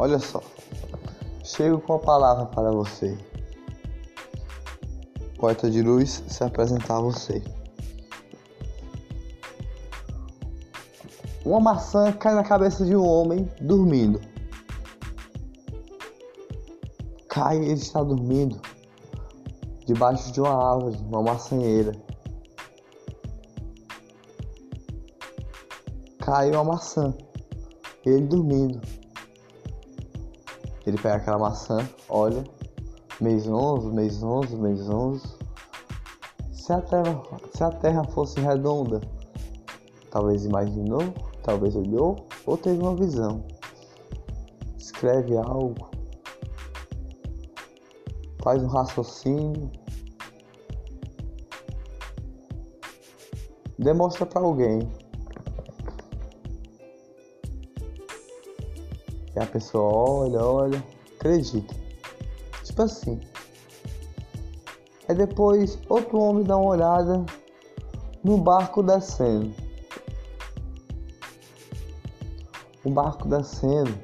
Olha só. Chego com a palavra para você. Poeta de luz se apresentar a você. Uma maçã cai na cabeça de um homem dormindo. Cai, ele está dormindo debaixo de uma árvore, uma maçanheira. Cai uma maçã, ele dormindo. Ele pega aquela maçã, olha, mês 11, mês 11, mês 11. Se a terra, se a terra fosse redonda, talvez imaginou, talvez olhou ou teve uma visão. Escreve algo, faz um raciocínio, demonstra para alguém. A pessoa olha, olha, acredita. Tipo assim. Aí depois outro homem dá uma olhada no barco descendo. O barco descendo.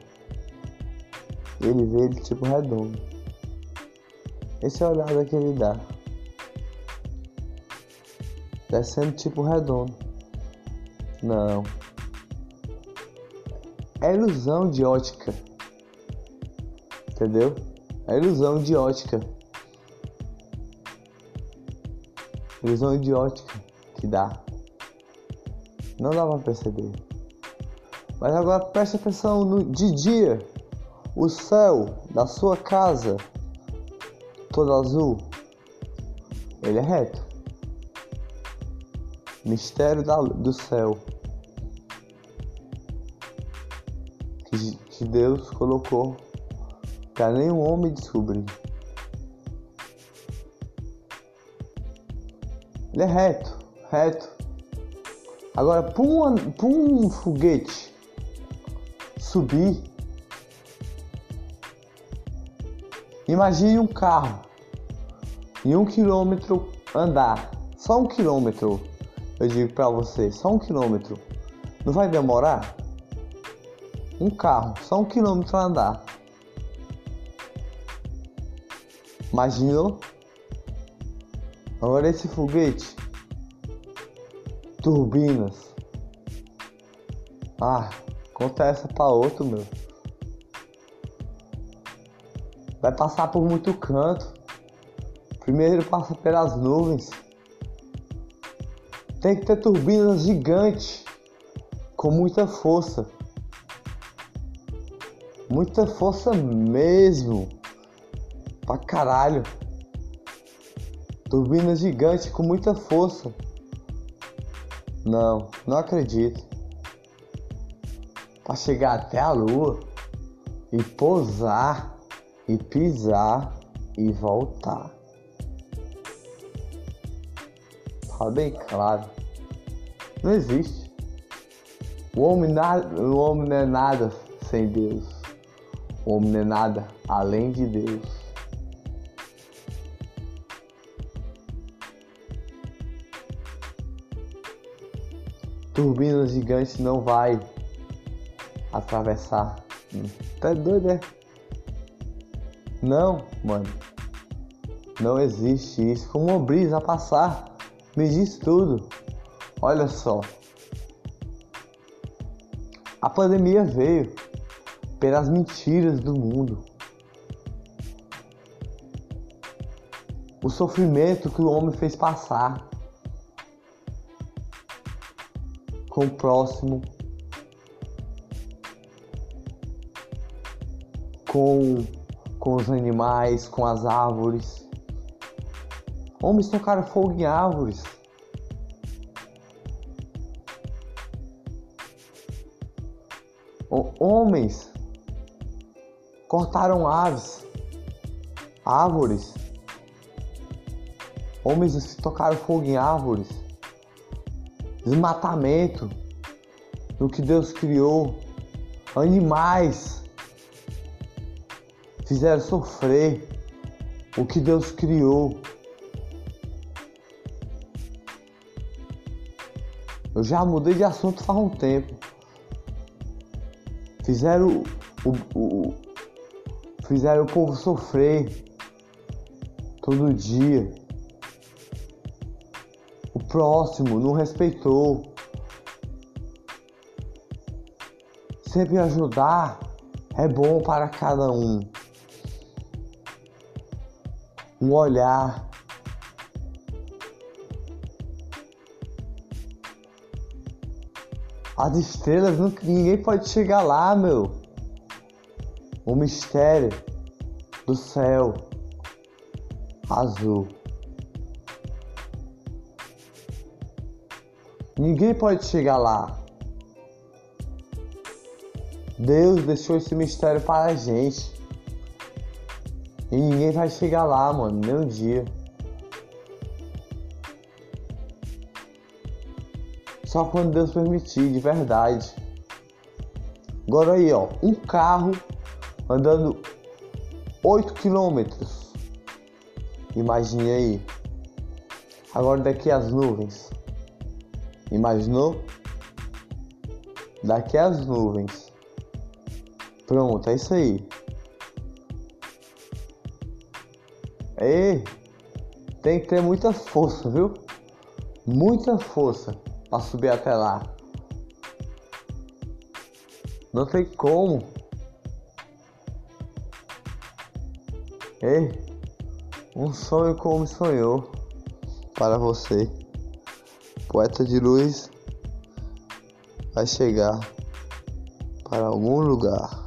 Ele vê ele tipo redondo. Esse é a olhada que ele dá. Descendo tipo redondo. Não. É ilusão de ótica. Entendeu? É ilusão de ótica. Ilusão de ótica que dá. Não dá pra perceber. Mas agora preste atenção no, de dia. O céu da sua casa, todo azul, ele é reto. Mistério da, do céu. Que, Deus colocou para nenhum homem descobrir. Ele é reto, reto. Agora, para um, um foguete subir, imagine um carro em um quilômetro andar, só um quilômetro. Eu digo para você, só um quilômetro. Não vai demorar? Um carro, só um quilômetro andar. Imaginou? Agora esse foguete, turbinas. Ah, conta essa para outro, meu. Vai passar por muito canto. Primeiro passa pelas nuvens. Tem que ter turbinas gigantes com muita força. Muita força mesmo. Pra caralho. Turbina gigante com muita força. Não, não acredito. Para chegar até a lua e pousar e pisar e voltar. Tá bem claro. Não existe. O homem, nada, o homem não é nada sem Deus. O homem não é nada além de Deus. turbinas gigantes não vai atravessar. Tá doido, é? Não, mano. Não existe isso. Como uma brisa a passar. Me diz tudo. Olha só. A pandemia veio pelas mentiras do mundo. O sofrimento que o homem fez passar. com o próximo, com, com os animais, com as árvores. Homens tocaram fogo em árvores. Homens cortaram aves, árvores. Homens tocaram fogo em árvores desmatamento no que Deus criou, animais fizeram sofrer o que Deus criou. Eu já mudei de assunto faz um tempo. Fizeram o, Fizeram o povo sofrer todo dia. O próximo não respeitou. Sempre ajudar é bom para cada um. Um olhar. As estrelas, ninguém pode chegar lá, meu. O mistério do céu azul. Ninguém pode chegar lá. Deus deixou esse mistério para a gente. E ninguém vai chegar lá, mano, nem um dia. Só quando Deus permitir, de verdade. Agora aí, ó, um carro andando 8 quilômetros. Imagine aí. Agora daqui as nuvens. Imaginou? Daqui as nuvens. Pronto, é isso aí. E tem que ter muita força, viu? Muita força para subir até lá. Não tem como. Ei, um sonho como sonhou para você. Poeta de luz vai chegar para algum lugar.